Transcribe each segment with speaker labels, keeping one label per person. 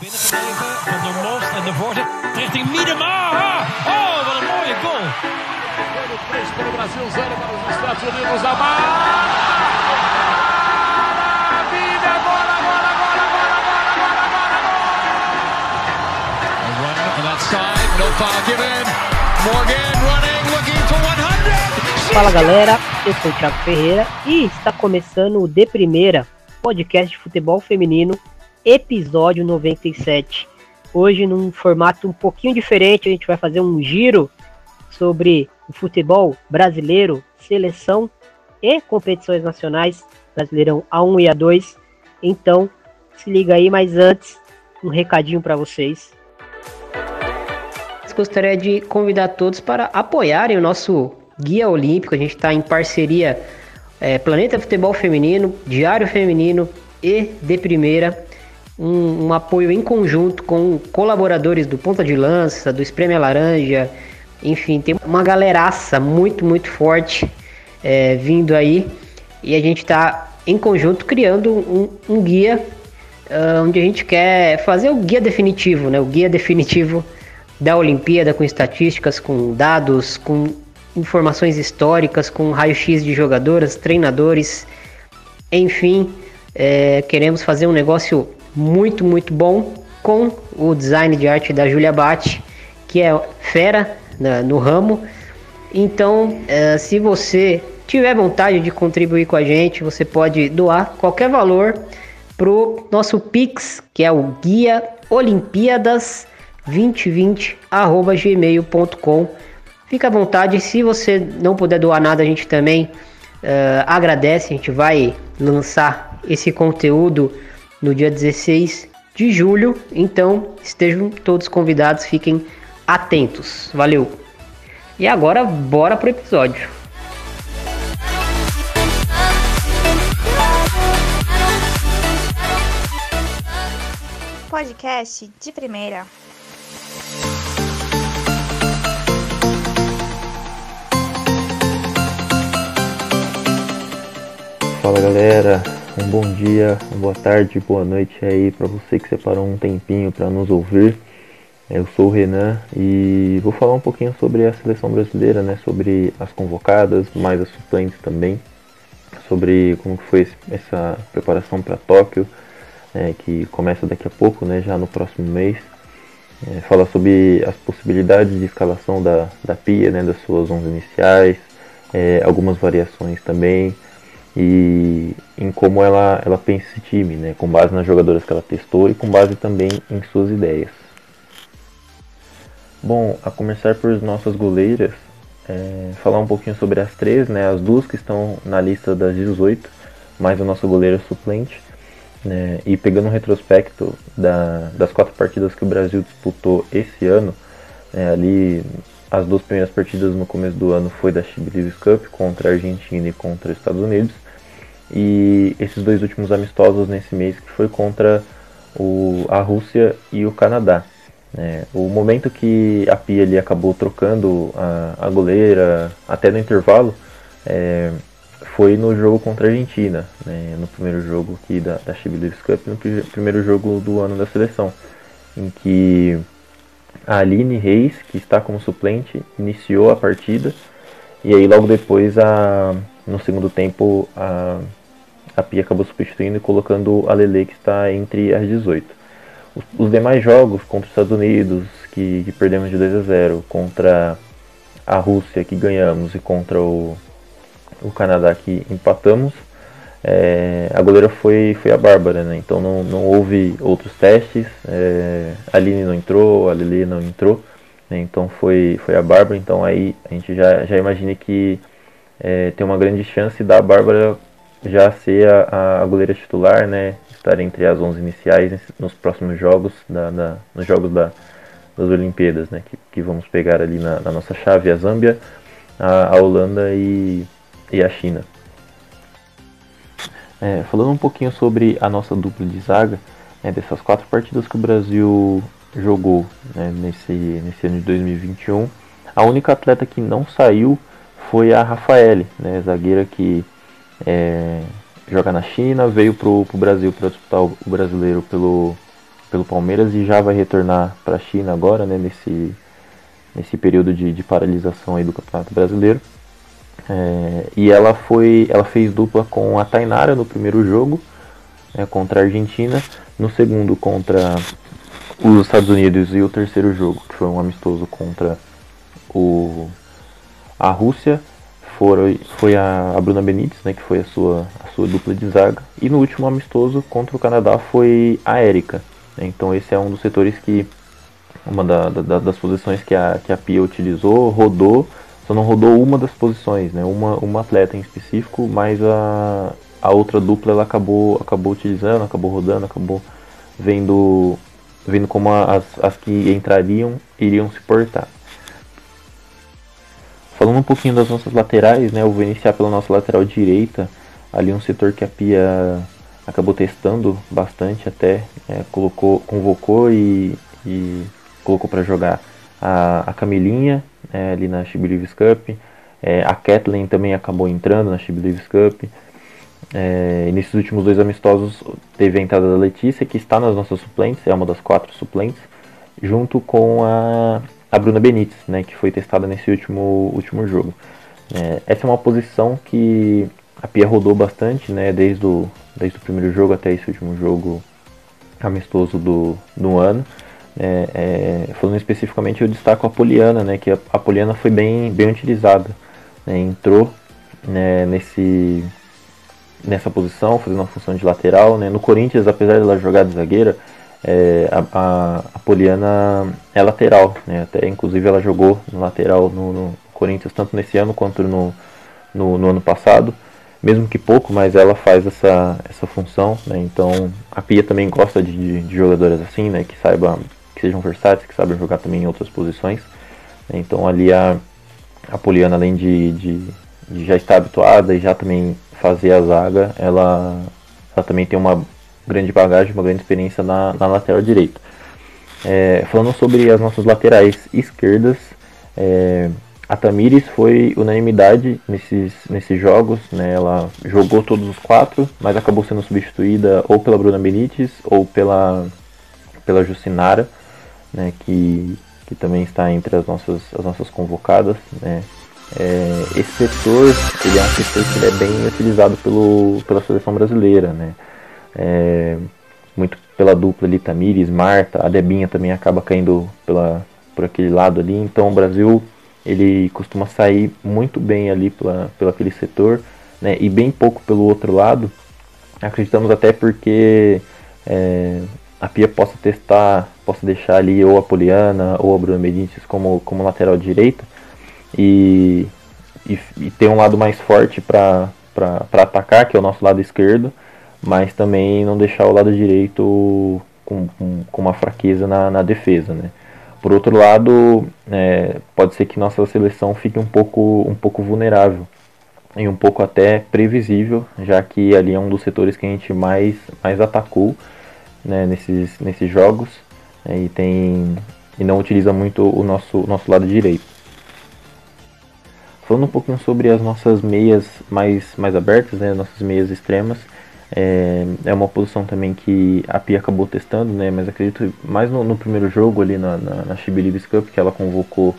Speaker 1: binnengebleven van de Most en de voorzet richting Miedema. Oh, wat een mooie goal.
Speaker 2: Para o Brasil, 0 para os Estados Unidos. A maravilha! Bola, bola, bola, bola, bola, bola, bola,
Speaker 1: on that side, no foul given. Morgan running, looking for 100.
Speaker 3: Fala galera, eu sou o Thiago Ferreira e está começando o De Primeira, podcast de futebol feminino, episódio 97. Hoje num formato um pouquinho diferente, a gente vai fazer um giro sobre o futebol brasileiro, seleção e competições nacionais, Brasileirão A1 e A2. Então, se liga aí, mas antes, um recadinho para vocês. Gostaria de convidar todos para apoiarem o nosso Guia Olímpico. A gente está em parceria é, Planeta Futebol Feminino, Diário Feminino e De Primeira. Um, um, apoio em conjunto com colaboradores do Ponta de Lança, do Espreme Laranja, enfim, tem uma galeraça muito, muito forte é, vindo aí e a gente está em conjunto criando um, um guia uh, onde a gente quer fazer o guia definitivo, né? O guia definitivo da Olimpíada com estatísticas, com dados, com informações históricas, com raio-x de jogadoras, treinadores, enfim, é, queremos fazer um negócio muito, muito bom com o design de arte da Julia Bate, que é fera na, no ramo. Então, é, se você tiver vontade de contribuir com a gente, você pode doar qualquer valor pro nosso Pix, que é o guia Olimpíadas 2020@gmail.com. Fica à vontade, se você não puder doar nada, a gente também uh, agradece. A gente vai lançar esse conteúdo no dia 16 de julho, então estejam todos convidados, fiquem atentos. Valeu! E agora, bora pro episódio.
Speaker 4: Podcast de primeira.
Speaker 5: Fala galera, um bom dia, boa tarde, boa noite aí para você que separou um tempinho para nos ouvir. Eu sou o Renan e vou falar um pouquinho sobre a seleção brasileira, né? Sobre as convocadas, mais as suplentes também, sobre como foi essa preparação para Tóquio, é, que começa daqui a pouco, né? Já no próximo mês. É, falar sobre as possibilidades de escalação da, da Pia, né? Das suas 11 iniciais, é, algumas variações também e em como ela, ela pensa esse time, né? Com base nas jogadoras que ela testou e com base também em suas ideias. Bom, a começar por nossas goleiras, é, falar um pouquinho sobre as três, né, as duas que estão na lista das 18, mais a nossa goleira suplente, né, e pegando um retrospecto da, das quatro partidas que o Brasil disputou esse ano, é, ali as duas primeiras partidas no começo do ano foi da Chiblis Cup contra a Argentina e contra os Estados Unidos, e esses dois últimos amistosos nesse mês que foi contra o, a Rússia e o Canadá. É, o momento que a Pia ali acabou trocando a, a goleira até no intervalo é, foi no jogo contra a Argentina, né, no primeiro jogo aqui da, da Chibilis Cup, no primeiro jogo do ano da seleção, em que a Aline Reis, que está como suplente, iniciou a partida e aí logo depois, a, no segundo tempo, a, a Pia acabou substituindo e colocando a Lele, que está entre as 18 os demais jogos contra os Estados Unidos, que, que, perdemos de 2 a 0, contra a Rússia, que ganhamos, e contra o, o Canadá, que empatamos, é, a goleira foi, foi a Bárbara, né? Então não, não houve outros testes, é, a Aline não entrou, a Lili não entrou, né? então foi, foi a Bárbara, então aí a gente já, já imagina que é, tem uma grande chance da Bárbara já ser a, a goleira titular, né? estar entre as 11 iniciais nos próximos jogos, da, da nos jogos da, das Olimpíadas, né, que, que vamos pegar ali na, na nossa chave a Zâmbia, a, a Holanda e, e a China. É, falando um pouquinho sobre a nossa dupla de zaga, né, dessas quatro partidas que o Brasil jogou né, nesse, nesse ano de 2021, a única atleta que não saiu foi a Rafaele, né, zagueira que é, joga na China, veio pro, pro Brasil para disputar o, o, brasileiro pelo, pelo Palmeiras e já vai retornar para a China agora, né, nesse, nesse período de, de paralisação aí do Campeonato Brasileiro. É, e ela foi, ela fez dupla com a Tainara no primeiro jogo é, contra a Argentina, no segundo contra os Estados Unidos e o terceiro jogo, que foi um amistoso contra o, a Rússia, foi, foi a, a Bruna Benítez, né, que foi a sua, a sua dupla de zaga. E no último amistoso contra o Canadá foi a Érica. Né, então esse é um dos setores que, uma da, da, das posições que a, que a Pia utilizou, rodou, só não rodou uma das posições, né, uma, uma atleta em específico, mas a, a outra dupla ela acabou, acabou utilizando, acabou rodando, acabou vendo vendo como as, as que entrariam iriam se portar. Falando um pouquinho das nossas laterais, né, eu vou iniciar pela nossa lateral direita, ali um setor que a Pia acabou testando bastante até, é, colocou, convocou e, e colocou para jogar a, a Camilinha é, ali na Chibilives Cup, é, a Kathleen também acabou entrando na Chibilives Cup, é, nesses últimos dois amistosos teve a entrada da Letícia, que está nas nossas suplentes, é uma das quatro suplentes, junto com a, a Bruna Benítez, né, que foi testada nesse último, último jogo. É, essa é uma posição que a Pia rodou bastante, né, desde o, desde o primeiro jogo até esse último jogo amistoso do, do ano. É, é, falando especificamente, eu destaco a Poliana, né, que a, a Poliana foi bem, bem utilizada. Né, entrou né, nesse, nessa posição, fazendo uma função de lateral. Né? No Corinthians, apesar de ela jogar de zagueira, é, a, a, a, Poliana é lateral. Né? Até, inclusive ela jogou no lateral no, no Corinthians, tanto nesse ano quanto no, no, no, ano passado. Mesmo que pouco, mas ela faz essa, essa função. Né? Então a Pia também gosta de, de jogadoras assim, né? que saibam, que sejam versáteis, que sabem jogar também em outras posições. Então ali a, a Poliana, além de, de, de já estar habituada e já também fazer a zaga, ela, ela também tem uma grande bagagem, uma grande experiência na, na lateral direita. É, falando sobre as nossas laterais esquerdas, é, a Tamires foi unanimidade nesses, nesses jogos, né? ela jogou todos os quatro, mas acabou sendo substituída ou pela Bruna Benítez ou pela, pela Jucinara, né? que, que também está entre as nossas, as nossas convocadas. Né? É, esse setor ele é um setor que é bem utilizado pelo, pela seleção brasileira, né? É, muito pela dupla ali, Tamires, Marta, a Debinha também acaba caindo pela, por aquele lado ali, então o Brasil ele costuma sair muito bem ali pela, pelo aquele setor, né? E bem pouco pelo outro lado. Acreditamos até porque é, a Pia possa testar, possa deixar ali ou a Poliana ou a Bruna Benítez como, como lateral direita e, e, e ter um lado mais forte para atacar, que é o nosso lado esquerdo, mas também não deixar o lado direito com, com, com uma fraqueza na, na defesa. Né? Por outro lado, é, pode ser que nossa seleção fique um pouco, um pouco vulnerável e um pouco até previsível, já que ali é um dos setores que a gente mais, mais atacou né, nesses, nesses jogos né, e, tem, e não utiliza muito o nosso, nosso lado direito. Falando um pouquinho sobre as nossas meias mais, mais abertas, né, nossas meias extremas, é, é uma posição também que a Pia acabou testando, né, mas acredito mais no, no primeiro jogo ali na, na, na Chibilibis Cup, que ela convocou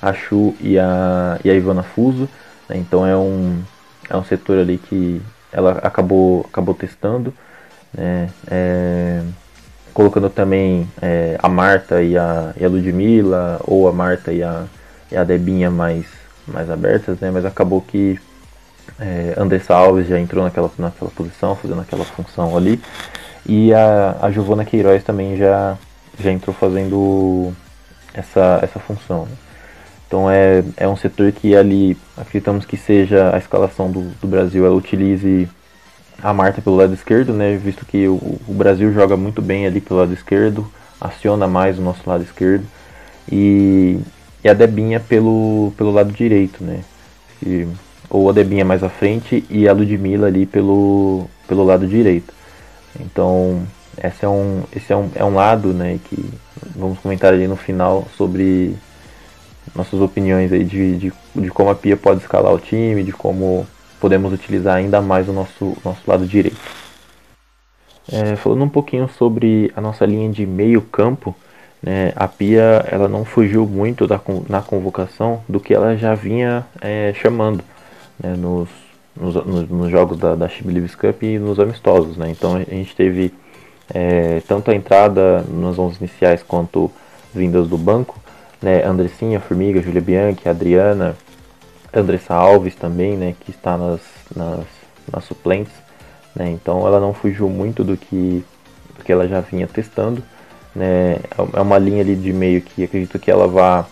Speaker 5: a Chu e a, e a Ivana Fuso, né, então é um, é um setor ali que ela acabou, acabou testando, né, é, colocando também é, a Marta e a, e a Ludmilla, ou a Marta e a, e a Debinha mais mais abertas, né? Mas acabou que é, Andressa Alves já entrou naquela, naquela posição, fazendo aquela função ali. E a, a Giovana Queiroz também já, já entrou fazendo essa, essa função. Né? Então é, é um setor que ali acreditamos que seja a escalação do, do Brasil, ela utilize a Marta pelo lado esquerdo, né? Visto que o, o Brasil joga muito bem ali pelo lado esquerdo, aciona mais o nosso lado esquerdo. E, e a Debinha pelo, pelo lado direito, né? Ou a Debinha mais à frente e a Ludmilla ali pelo, pelo lado direito. Então, esse é um, esse é um, é um lado, né, que vamos comentar ali no final sobre nossas opiniões aí de, de, de como a Pia pode escalar o time, de como podemos utilizar ainda mais o nosso, nosso lado direito. É, falando um pouquinho sobre a nossa linha de meio campo, né, a Pia ela não fugiu muito da, na convocação do que ela já vinha é, chamando né, nos, nos, nos, jogos da, da Chibi Cup e nos amistosos. Né? Então a gente teve é, tanto a entrada nos 11 iniciais quanto vindas do banco, né, Andressinha, Formiga, Julia Bianchi, Adriana, Andressa Alves também, né, que está nas, nas, nas suplentes. Né? Então ela não fugiu muito do que, do que ela já vinha testando. Né? É uma linha ali de meio que acredito que ela vá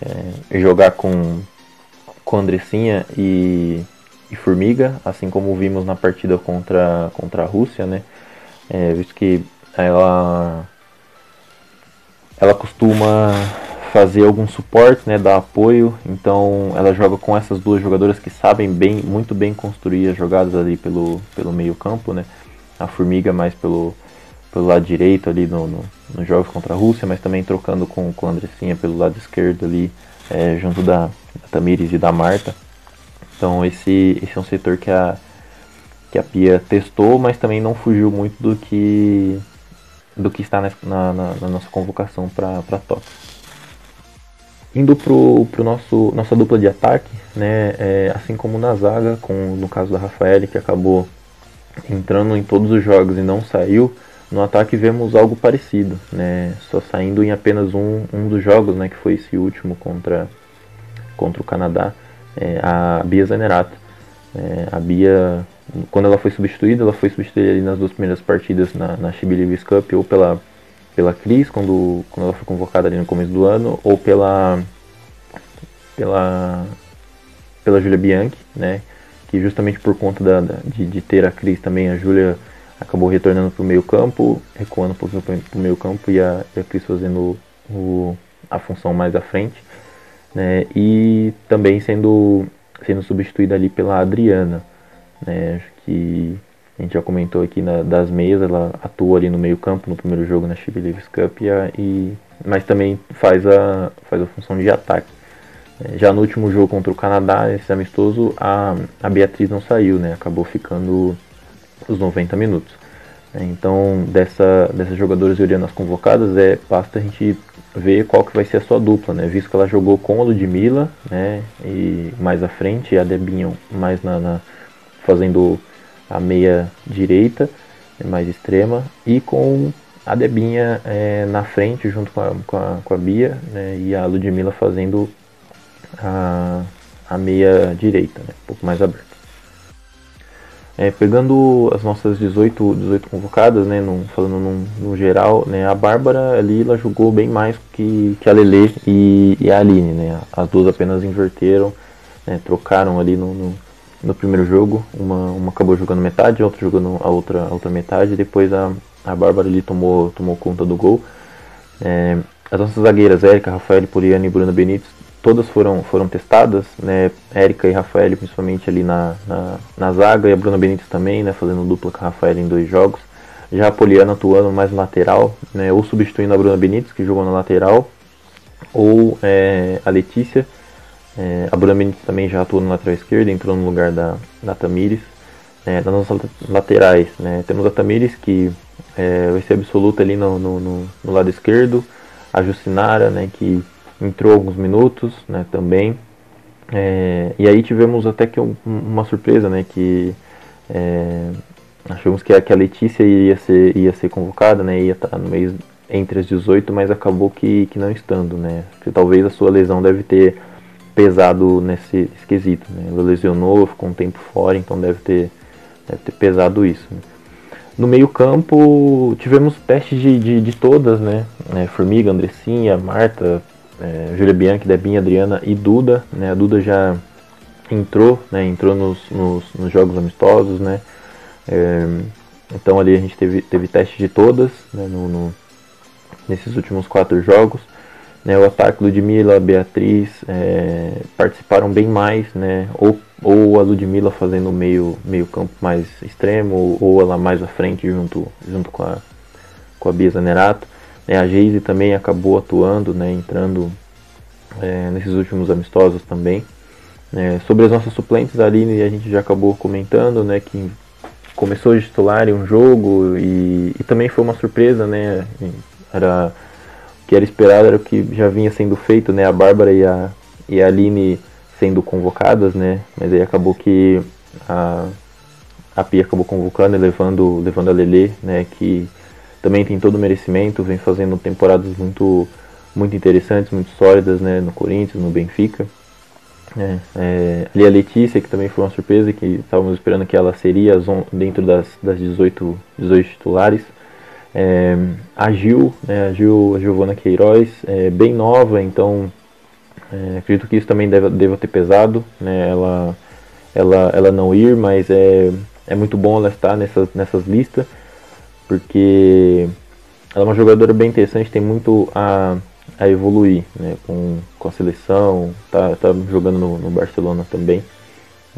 Speaker 5: é, jogar com, com Andressinha e, e Formiga, assim como vimos na partida contra, contra a Rússia, né? É, visto que ela, ela costuma fazer algum suporte, né, dar apoio. Então ela joga com essas duas jogadoras que sabem bem, muito bem construir as jogadas ali pelo, pelo meio campo, né. A Formiga mais pelo, pelo lado direito ali no, no, nos jogos contra a Rússia, mas também trocando com, com a Andressinha pelo lado esquerdo ali, é, junto da, da Tamires e da Marta. Então esse, esse é um setor que a, que a Pia testou, mas também não fugiu muito do que do que está na, na, na nossa convocação para Tóquio. Indo pro, pro nosso nossa dupla de ataque, né, é, assim como na zaga, com no caso da Rafael que acabou entrando em todos os jogos e não saiu, no ataque vemos algo parecido, né, só saindo em apenas um, um dos jogos, né, que foi esse último contra contra o Canadá, é, a Bia Zanerato. É, a Bia, quando ela foi substituída, ela foi substituída nas duas primeiras partidas na, na Chibi Cup ou pela pela Cris quando, quando ela foi convocada ali no começo do ano, ou pela pela pela Júlia Bianchi, né? Que justamente por conta da, da de, de, ter a Cris também, a Júlia acabou retornando para o meio campo, recuando um pouquinho para o meio campo e a, a Cris fazendo o, a função mais à frente, né? E também sendo sendo substituída ali pela Adriana, né? Acho que a gente já comentou aqui na, das meias, ela atua ali no meio campo no primeiro jogo na Chile Leaves Cup, e, a, e, mas também faz a, faz a função de ataque. É, já no último jogo contra o Canadá, esse amistoso, a, a Beatriz não saiu, né? acabou ficando os 90 minutos. É, então, dessa, dessas jogadoras olhando as convocadas, é, basta a gente ver qual que vai ser a sua dupla, né? Visto que ela jogou com a Ludmilla, né? E mais à frente, a Debinha mais na, na fazendo a meia direita, né, mais extrema, e com a Debinha é, na frente, junto com a, com a, com a Bia, né, e a Ludmilla fazendo a, a meia direita, né, um pouco mais aberta. É, pegando as nossas 18, 18 convocadas, né, num, falando num, no geral, né, a Bárbara ali ela jogou bem mais que, que a Lele e, e a Aline, né, as duas apenas inverteram, né, trocaram ali no, no no primeiro jogo. Uma, uma acabou jogando metade, a outra jogando a outra, a outra metade. Depois a, a Bárbara ali tomou, tomou conta do gol. É, as nossas zagueiras, Érica, Rafael, Poliana e Bruna Benítez, todas foram, foram testadas, né? Érica e Rafael principalmente ali na, na, na, zaga e a Bruna Benítez também, né? Fazendo dupla com a Rafael em dois jogos. Já a Poliana atuando mais lateral, né? Ou substituindo a Bruna Benítez, que jogou na lateral, ou é, a Letícia, é, a Bruna Benítez também já atua no lateral esquerdo, entrou no lugar da, da Tamires. É, nas nossas laterais, né, temos a Tamires, que é, vai ser absoluta ali no, no, no, no, lado esquerdo. A Jucinara, né, que entrou alguns minutos né, também. É, e aí tivemos até que um, uma surpresa, né, que é, achamos que a, que a Letícia ia ser, ia ser convocada, né, ia estar no mês entre as 18, mas acabou que, que não estando, né, que talvez a sua lesão deve ter pesado nesse quesito. Né? Ela lesionou, ficou um tempo fora, então deve ter, deve ter pesado isso. Né? No meio campo tivemos testes de, de, de todas, né? É, Formiga, Andressinha, Marta, é, Júlia Bianchi, Debinha, Adriana e Duda. Né? A Duda já entrou, né? entrou nos, nos, nos jogos amistosos, né? É, então ali a gente teve, teve teste de todas né? no, no, nesses últimos quatro jogos. Né, o ataque Ludmilla, Beatriz é, participaram bem mais, né, ou, ou a Ludmilla fazendo meio, meio campo mais extremo, ou ela mais à frente junto, junto com, a, com a Bia Zanerato. Né, a Geise também acabou atuando, né, entrando é, nesses últimos amistosos também. É, sobre as nossas suplentes, a Aline a gente já acabou comentando, né, que começou de titular em um jogo e, e também foi uma surpresa, né? Era o que era esperado era o que já vinha sendo feito, né? A Bárbara e a, e a Aline sendo convocadas, né? Mas aí acabou que a, a Pia acabou convocando e levando, levando a Lele, né? Que também tem todo o merecimento, vem fazendo temporadas muito, muito interessantes, muito sólidas, né? No Corinthians, no Benfica. É, é, ali a Letícia, que também foi uma surpresa, que estávamos esperando que ela seria dentro das, das 18, 18 titulares. É, a Gil, né, a Gil, a Giovana Queiroz, é, bem nova, então é, acredito que isso também deve, deva ter pesado, né, ela, ela, ela não ir, mas é, é muito bom ela estar nessas, nessas listas, porque ela é uma jogadora bem interessante, tem muito a a evoluir né, com, com a seleção, tá, tá jogando no, no Barcelona também.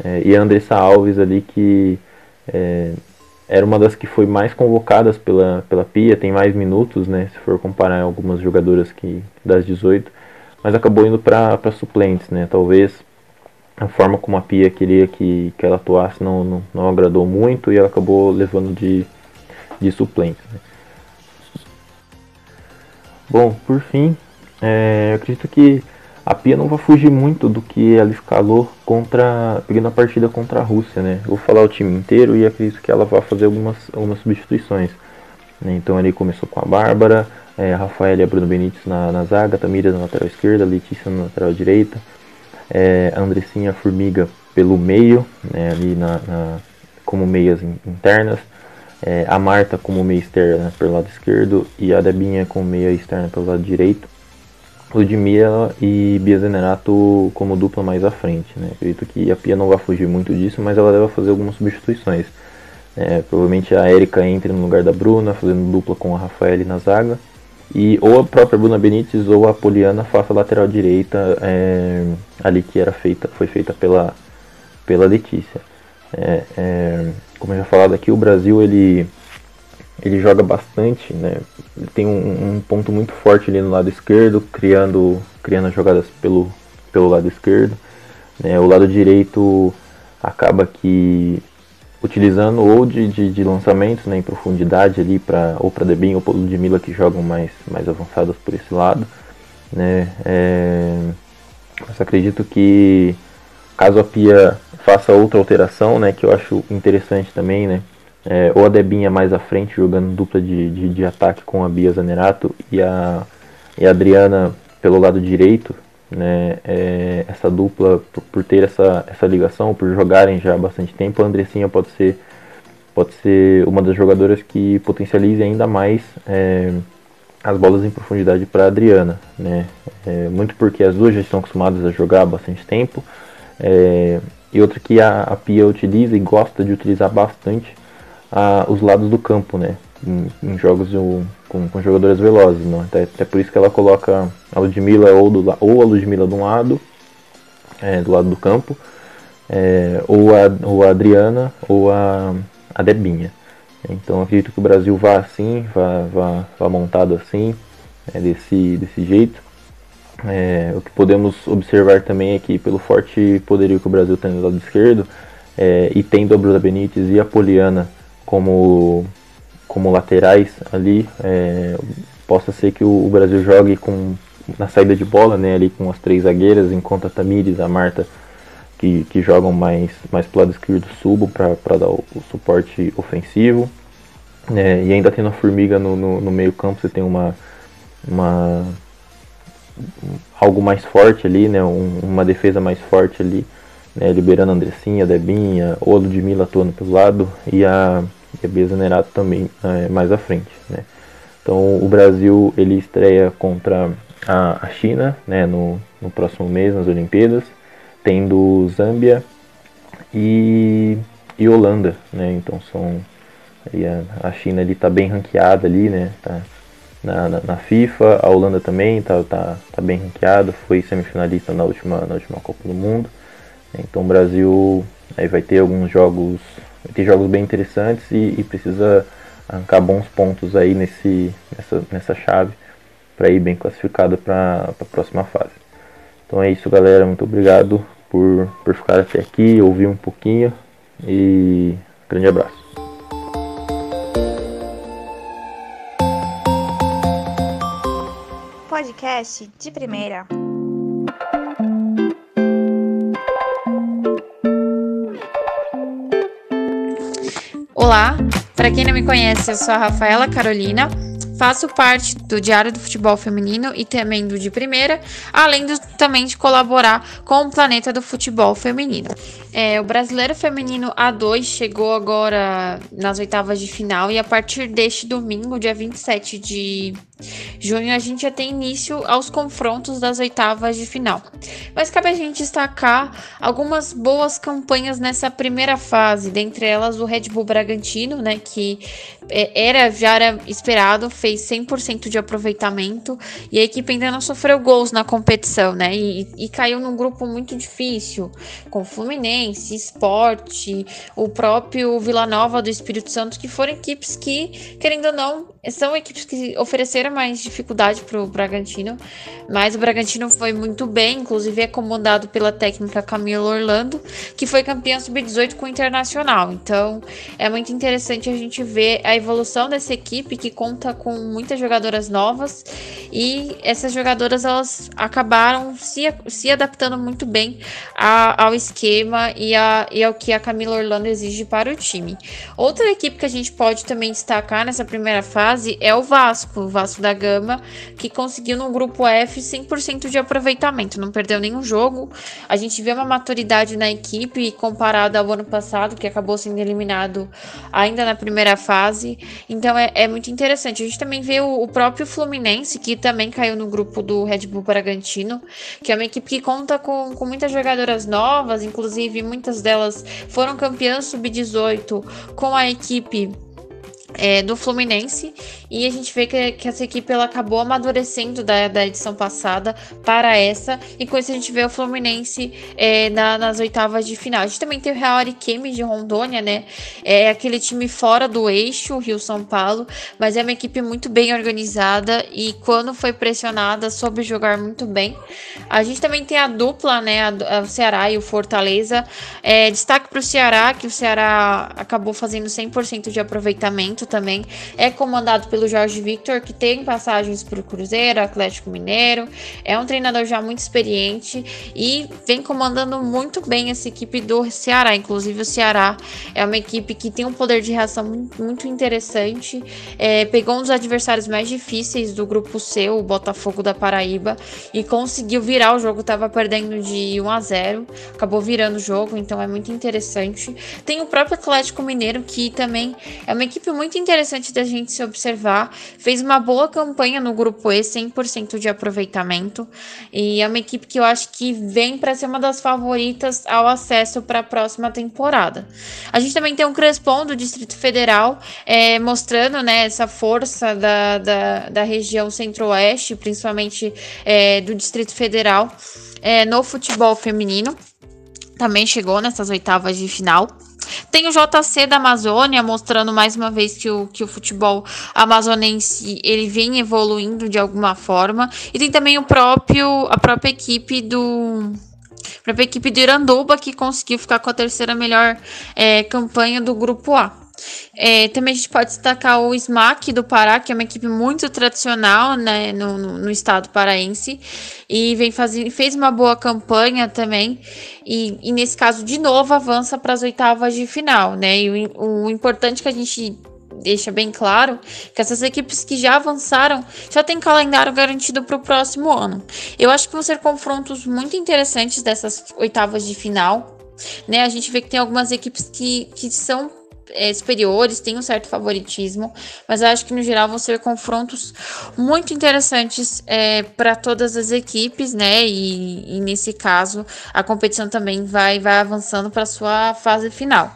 Speaker 5: É, e a Andressa Alves ali que é, era uma das que foi mais convocadas pela, pela Pia, tem mais minutos, né, se for comparar algumas jogadoras que das 18, mas acabou indo para suplentes, né, talvez a forma como a Pia queria que, que ela atuasse não, não, não agradou muito e ela acabou levando de, de suplente. Né. Bom, por fim, é, eu acredito que a Pia não vai fugir muito do que ela escalou contra, pegando a partida contra a Rússia, né? Eu vou falar o time inteiro e acredito que ela vai fazer algumas, algumas substituições. Né? Então ele começou com a Bárbara, é, a Rafaela e Bruno Benítez na, na zaga, Tamira na lateral esquerda, Letícia na lateral direita, é, Andressinha Formiga pelo meio, né, ali na, na, como meias internas, é, a Marta como meia externa pelo lado esquerdo e a Debinha como meia externa pelo lado direito. Ludmilla e Bia Zenerato como dupla mais à frente. Né? Acredito que a Pia não vai fugir muito disso, mas ela deve fazer algumas substituições. É, provavelmente a Erika entre no lugar da Bruna, fazendo dupla com a Rafael na zaga. E ou a própria Bruna Benítez ou a Poliana faça a lateral direita é, ali que era feita, foi feita pela, pela Letícia. É, é como já falado aqui, o Brasil ele ele joga bastante, né? Ele tem um, um, ponto muito forte ali no lado esquerdo, criando, criando jogadas pelo, pelo lado esquerdo. Né? O lado direito acaba que utilizando ou de, de, de lançamentos né, em profundidade ali para ou para Debin ou para Ludmilla que jogam mais, mais avançadas por esse lado. Né? É, mas acredito que caso a Pia faça outra alteração, né, que eu acho interessante também, né, é, ou a Debinha mais à frente, jogando dupla de, de, de, ataque com a Bia Zanerato e a, e a Adriana pelo lado direito. Né, é, essa dupla, por, por, ter essa, essa ligação, por jogarem já há bastante tempo, a Andressinha pode ser, pode ser uma das jogadoras que potencialize ainda mais é, as bolas em profundidade para a Adriana. Né, é, muito porque as duas já estão acostumadas a jogar há bastante tempo. É, e outra que a, a Pia utiliza e gosta de utilizar bastante a, os lados do campo, né? Em, em jogos com, com jogadores velozes, né? Até, até, por isso que ela coloca a Ludmilla ou, do, ou a Ludmilla de um lado, é, do lado do campo, é, ou, a, ou a Adriana ou a, a Debinha. Então acredito que o Brasil vá assim, vá, vá, vá montado assim, é, desse, desse jeito. É, o que podemos observar também é que pelo forte poderio que o Brasil tem no lado esquerdo, é, e tendo a Bruna Benítez e a Poliana como, como laterais ali. É, possa ser que o, o, Brasil jogue com na saída de bola, né, ali com as três zagueiras, enquanto a Tamires, a Marta, que, que jogam mais, mais pro lado esquerdo, subam para dar o, o, suporte ofensivo. É, e ainda tendo a Formiga no, no, no meio campo, você tem uma, uma algo mais forte ali, né, um, uma defesa mais forte ali, né, liberando a Andressinha, a Debinha, o Ludmilla atuando pelo lado e a, e a Bia também é, mais à frente. Né. Então o Brasil ele estreia contra a, a China né, no, no próximo mês nas Olimpíadas, tendo Zâmbia e, e Holanda. Né, então são a, China está bem ranqueada ali, né, tá na, na, na, FIFA, a Holanda também está tá, tá bem ranqueada, foi semifinalista na última, na última Copa do Mundo. Então o Brasil aí vai ter alguns jogos, vai ter jogos bem interessantes e, e precisa arrancar bons pontos aí nesse, nessa, nessa chave para ir bem classificado para a próxima fase. Então é isso galera, muito obrigado por, por ficar até aqui, ouvir um pouquinho e grande abraço.
Speaker 4: Podcast de primeira.
Speaker 6: Olá, para quem não me conhece, eu sou a Rafaela Carolina Faço parte do Diário do Futebol Feminino e também do de primeira, além do, também de colaborar com o Planeta do Futebol Feminino. É, o Brasileiro Feminino A2 chegou agora nas oitavas de final e a partir deste domingo, dia 27 de junho, a gente já tem início aos confrontos das oitavas de final. Mas cabe a gente destacar algumas boas campanhas nessa primeira fase, dentre elas o Red Bull Bragantino, né, que é, era já era esperado, fez fez 100% de aproveitamento e a equipe ainda não sofreu gols na competição, né? E, e caiu num grupo muito difícil, com Fluminense, Esporte, o próprio Vila Nova do Espírito Santo, que foram equipes que, querendo ou não, são equipes que ofereceram mais dificuldade para o Bragantino, mas o Bragantino foi muito bem, inclusive comandado pela técnica Camila Orlando, que foi campeã sub-18 com o Internacional. Então é muito interessante a gente ver a evolução dessa equipe que conta com muitas jogadoras novas e essas jogadoras elas acabaram se, se adaptando muito bem a, ao esquema e, a, e ao que a Camila Orlando exige para o time. Outra equipe que a gente pode também destacar nessa primeira fase é o Vasco, o Vasco da Gama, que conseguiu no grupo F 100% de aproveitamento, não perdeu nenhum jogo. A gente vê uma maturidade na equipe comparada ao ano passado, que acabou sendo eliminado ainda na primeira fase. Então é, é muito interessante. A gente também também vê o, o, próprio Fluminense, que também caiu no grupo do Red Bull Bragantino, que é uma equipe que conta com, com muitas jogadoras novas, inclusive muitas delas foram campeãs sub-18 com a equipe é, do Fluminense e a gente vê que, que, essa equipe ela acabou amadurecendo da, da edição passada para essa e com isso a gente vê o Fluminense é, na, nas oitavas de final. A gente também tem o Real Ariquemes de Rondônia, né? É aquele time fora do eixo, Rio-São Paulo, mas é uma equipe muito bem organizada e quando foi pressionada soube jogar muito bem. A gente também tem a dupla, né? A, a, o Ceará e o Fortaleza. É, destaque para o Ceará, que o Ceará acabou fazendo 100% de aproveitamento também. É comandado pelo Jorge Victor, que tem passagens para o Cruzeiro, Atlético Mineiro. É um treinador já muito experiente e vem comandando muito bem essa equipe do Ceará. Inclusive, o Ceará é uma equipe que tem um poder de reação muito interessante. É, pegou um dos adversários mais difíceis do grupo C, o Botafogo da Paraíba, e conseguiu virar o jogo. Estava perdendo de 1 a 0, acabou virando o jogo, então é muito interessante. Tem o próprio Atlético Mineiro, que também é uma equipe muito muito interessante da gente se observar. Fez uma boa campanha no grupo E, 100% de aproveitamento. E é uma equipe que eu acho que vem para ser uma das favoritas ao acesso para a próxima temporada. A gente também tem um Crespon do Distrito Federal, é, mostrando né, essa força da, da, da região centro-oeste, principalmente é, do Distrito Federal, é, no futebol feminino. Também chegou nessas oitavas de final. Tem o JC da Amazônia mostrando mais uma vez que o, que o futebol amazonense ele vem evoluindo de alguma forma. E tem também o próprio a própria equipe do a própria equipe do Iranduba que conseguiu ficar com a terceira melhor é, campanha do grupo A. É, também a gente pode destacar o SMAC do Pará, que é uma equipe muito tradicional né, no, no, estado paraense e vem fazendo, fez uma boa campanha também. E, e nesse caso, de novo, avança para as oitavas de final. Né? E o, o importante que a gente deixa bem claro que essas equipes que já avançaram já têm calendário garantido para o próximo ano. Eu acho que vão ser confrontos muito interessantes dessas oitavas de final. Né? A gente vê que tem algumas equipes que, que são é, superiores, tem um certo favoritismo, mas acho que no geral vão ser confrontos muito interessantes é, para todas as equipes, né? E, e, nesse caso a competição também vai, vai avançando para sua fase final.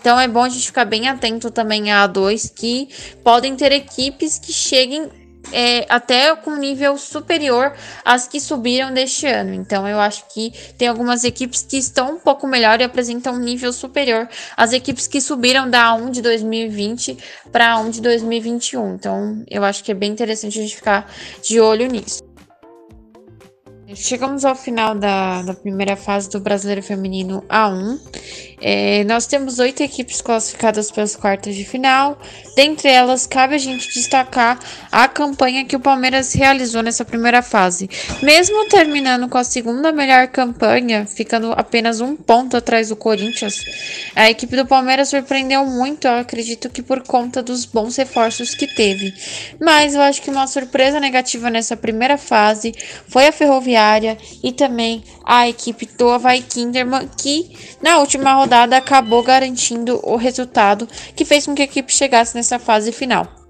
Speaker 6: Então é bom a gente ficar bem atento também a A2 que podem ter equipes que cheguem é, até com nível superior às que subiram deste ano. Então eu acho que tem algumas equipes que estão um pouco melhor e apresentam um nível superior às equipes que subiram da 1 de 2020 para 1 de 2021. Então eu acho que é bem interessante a gente ficar de olho nisso. Chegamos ao final da, da primeira fase do Brasileiro Feminino A1. É, nós temos oito equipes classificadas para as quartas de final. Dentre elas, cabe a gente destacar a campanha que o Palmeiras realizou nessa primeira fase. Mesmo terminando com a segunda melhor campanha, ficando apenas um ponto atrás do Corinthians, a equipe do Palmeiras surpreendeu muito. Eu acredito que por conta dos bons reforços que teve. Mas eu acho que uma surpresa negativa nessa primeira fase foi a Ferroviária e também a equipe do Havaí Kinderman, que na última rodada acabou garantindo o resultado que fez com que a equipe chegasse nessa fase final.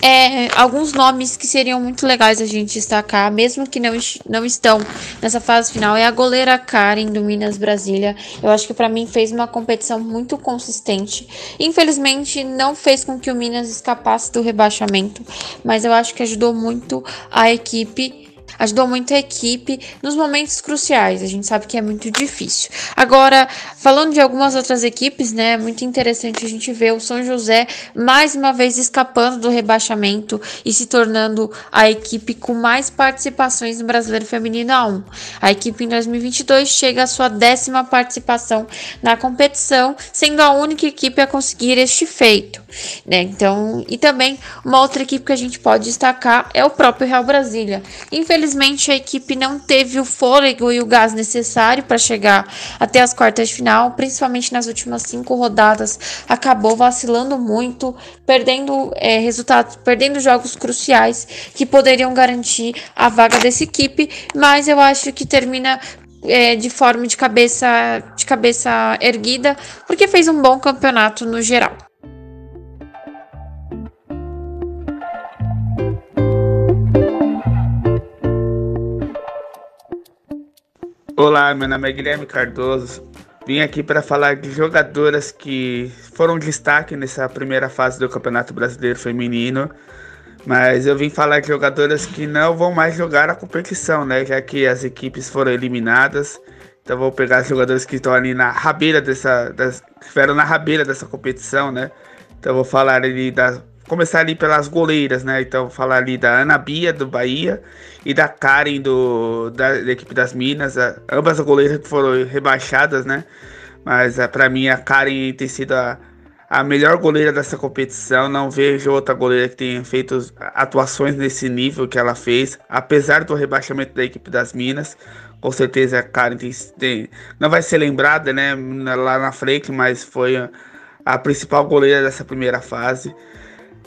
Speaker 6: É, alguns nomes que seriam muito legais a gente destacar, mesmo que não, não estão nessa fase final, é a goleira Karen do Minas Brasília. Eu acho que para mim fez uma competição muito consistente. Infelizmente, não fez com que o Minas escapasse do rebaixamento, mas eu acho que ajudou muito a equipe ajudou muito a equipe nos momentos cruciais. A gente sabe que é muito difícil. Agora, falando de algumas outras equipes, né, é muito interessante a gente ver o São José mais uma vez escapando do rebaixamento e se tornando a equipe com mais participações no Brasileiro Feminino A1. A equipe em 2022 chega à sua décima participação na competição, sendo a única equipe a conseguir este feito. Né? Então, e também uma outra equipe que a gente pode destacar é o próprio Real Brasília. Infelizmente, a equipe não teve o fôlego e o gás necessário para chegar até as quartas de final, principalmente nas últimas cinco rodadas, acabou vacilando muito, perdendo é, resultados, perdendo jogos cruciais que poderiam garantir a vaga dessa equipe, mas eu acho que termina é, de forma de cabeça de cabeça erguida, porque fez um bom campeonato no geral.
Speaker 7: Olá, meu nome é Guilherme Cardoso. Vim aqui para falar de jogadoras que foram destaque nessa primeira fase do Campeonato Brasileiro Feminino, mas eu vim falar de jogadoras que não vão mais jogar a competição, né? Já que as equipes foram eliminadas. Então vou pegar as jogadoras que estão ali na rabeira dessa, das, estiveram na rabeira dessa competição, né? Então vou falar ali das começar ali pelas goleiras, né? Então, falar ali da Ana Bia, do Bahia, e da Karen, do, da, da equipe das Minas. A, ambas as goleiras foram rebaixadas, né? Mas para mim, a Karen tem sido a, a melhor goleira dessa competição. Não vejo outra goleira que tenha feito atuações nesse nível que ela fez, apesar do rebaixamento da equipe das Minas. Com certeza a Karen tem, tem, não vai ser lembrada, né, lá na frente, mas foi a, a principal goleira dessa primeira fase.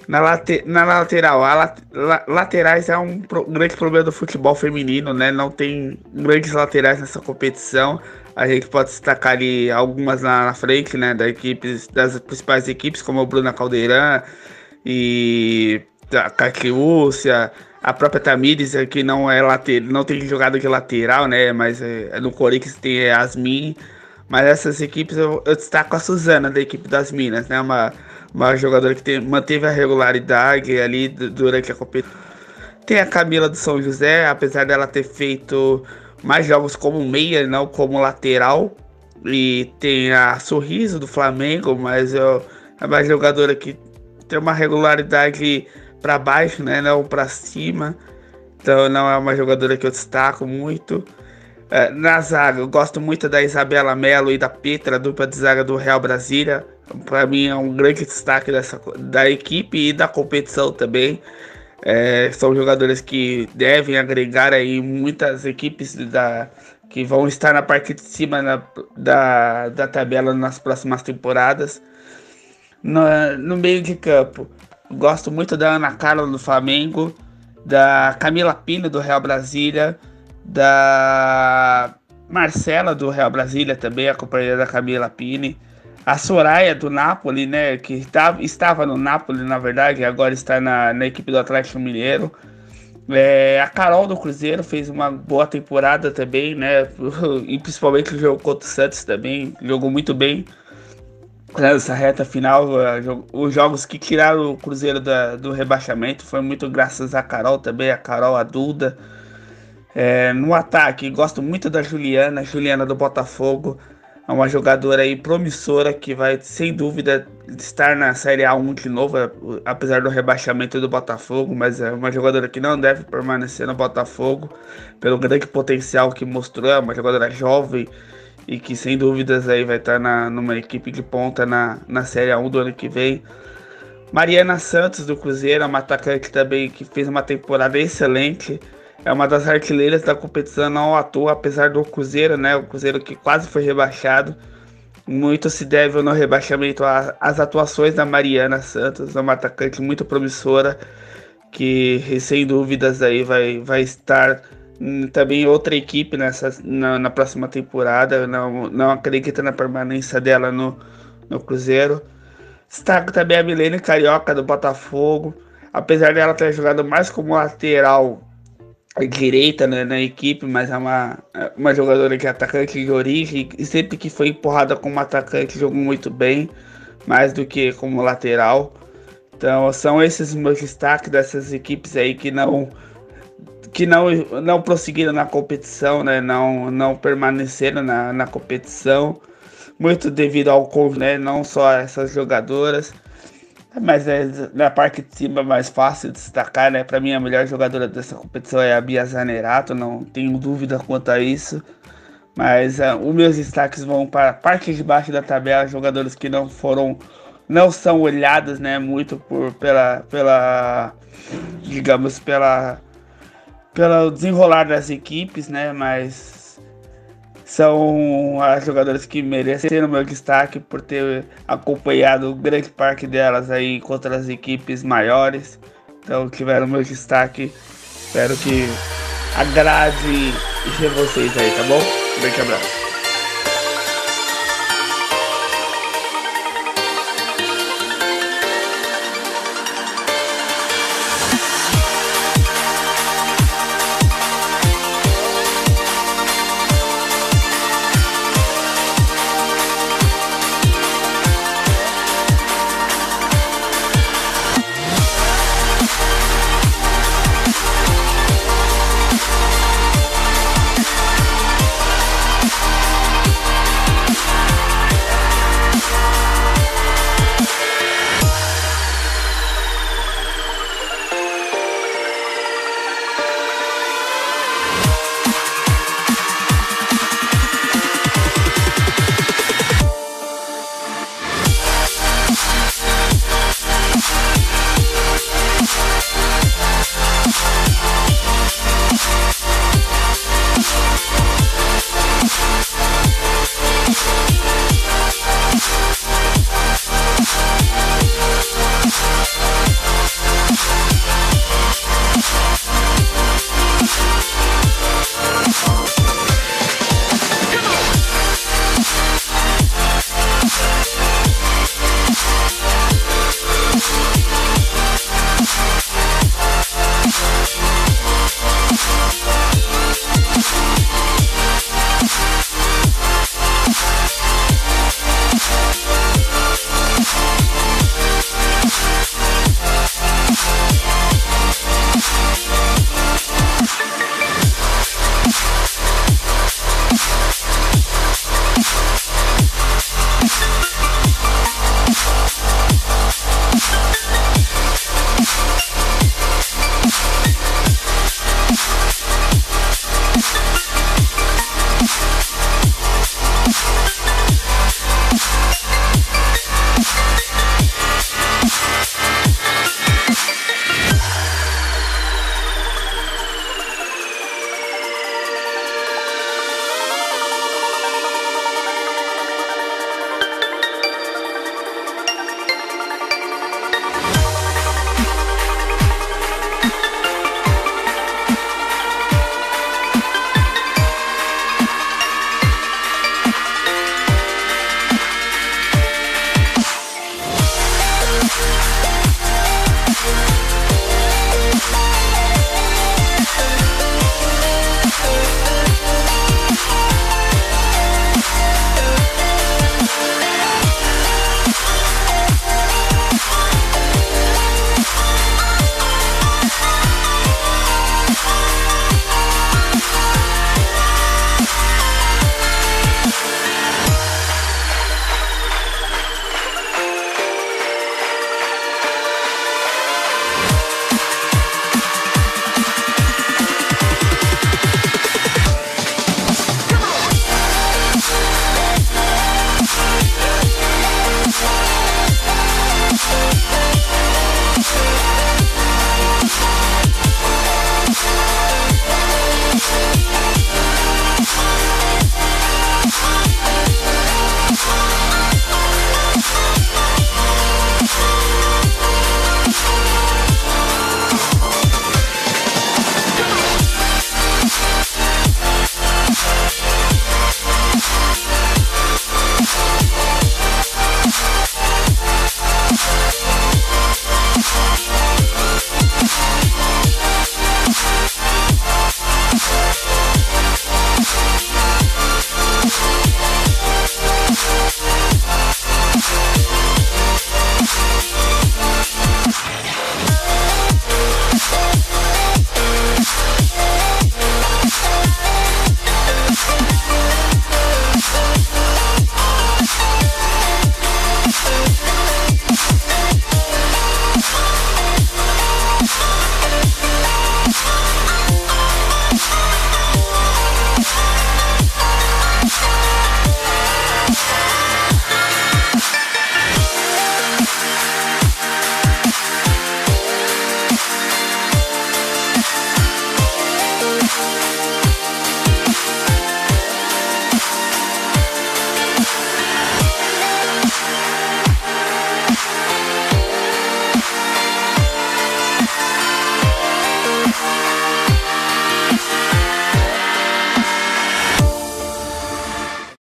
Speaker 7: Na, late, na lateral, a la, laterais é um pro, grande problema do futebol feminino, né? Não tem grandes laterais nessa competição. A gente pode destacar ali algumas lá na frente, né? Da equipes, das principais equipes, como o Bruna Caldeirão e a Catiúcia, a própria Tamires, que não é lateral, não tem jogado de lateral, né? Mas é, no Corinthians tem Yasmin. Mas essas equipes eu, eu destaco a Suzana, da equipe das Minas, né? Uma uma jogadora que tem, manteve a regularidade ali durante a competição. Tem a Camila do São José, apesar dela ter feito mais jogos como meia, não como lateral. E tem a Sorriso do Flamengo, mas eu, é uma jogadora que tem uma regularidade para baixo, né, não para cima. Então não é uma jogadora que eu destaco muito. É, na zaga, eu gosto muito da Isabela Melo e da Petra, dupla de zaga do Real Brasília. Para mim é um grande destaque dessa, da equipe e da competição também. É, são jogadores que devem agregar aí muitas equipes da, que vão estar na parte de cima na, da, da tabela nas próximas temporadas. No, no meio de campo, gosto muito da Ana Carla do Flamengo, da Camila Pino do Real Brasília, da Marcela do Real Brasília também, a companheira da Camila Pini a Soraya do Napoli, né, que tá, estava no Napoli, na verdade, agora está na, na equipe do Atlético Mineiro. É, a Carol do Cruzeiro fez uma boa temporada também, né, e principalmente o jogo contra o Santos também, jogou muito bem nessa reta final. Os jogos que tiraram o Cruzeiro da, do rebaixamento foi muito graças a Carol também, a Carol, a Duda. É, no ataque, gosto muito da Juliana, Juliana do Botafogo é uma jogadora aí promissora que vai, sem dúvida, estar na Série A1 de novo, apesar do rebaixamento do Botafogo, mas é uma jogadora que não deve permanecer no Botafogo, pelo grande potencial que mostrou, é uma jogadora jovem e que sem dúvidas aí vai estar na, numa equipe de ponta na, na Série A1 do ano que vem. Mariana Santos do Cruzeiro, é uma atacante também que fez uma temporada excelente é uma das artilheiras da competição não à toa, apesar do Cruzeiro, né? O Cruzeiro que quase foi rebaixado. Muito se deve no rebaixamento às atuações da Mariana Santos, uma atacante muito promissora, que sem dúvidas aí vai, vai estar também outra equipe nessa, na, na próxima temporada. Não, não acredito na permanência dela no, no Cruzeiro. Destaco também a Milene Carioca do Botafogo. Apesar dela ter jogado mais como lateral direita né, na equipe, mas é uma, uma jogadora que é atacante de origem e sempre que foi empurrada como atacante jogou muito bem, mais do que como lateral. Então são esses meus destaques dessas equipes aí que não que não, não prosseguiram na competição, né, não, não permaneceram na, na competição, muito devido ao né, não só essas jogadoras, mas é na parte de cima mais fácil de destacar, né? Para mim a melhor jogadora dessa competição é a Bia Zanerato, não tenho dúvida quanto a isso. Mas uh, os meus destaques vão para a parte de baixo da tabela, jogadores que não foram, não são olhados, né, muito por pela pela digamos pela pelo desenrolar das equipes, né, mas são as jogadoras que mereceram meu destaque por ter acompanhado grande parte delas aí contra as equipes maiores. Então tiveram meu destaque. Espero que agrade vocês aí, tá bom? Um grande abraço.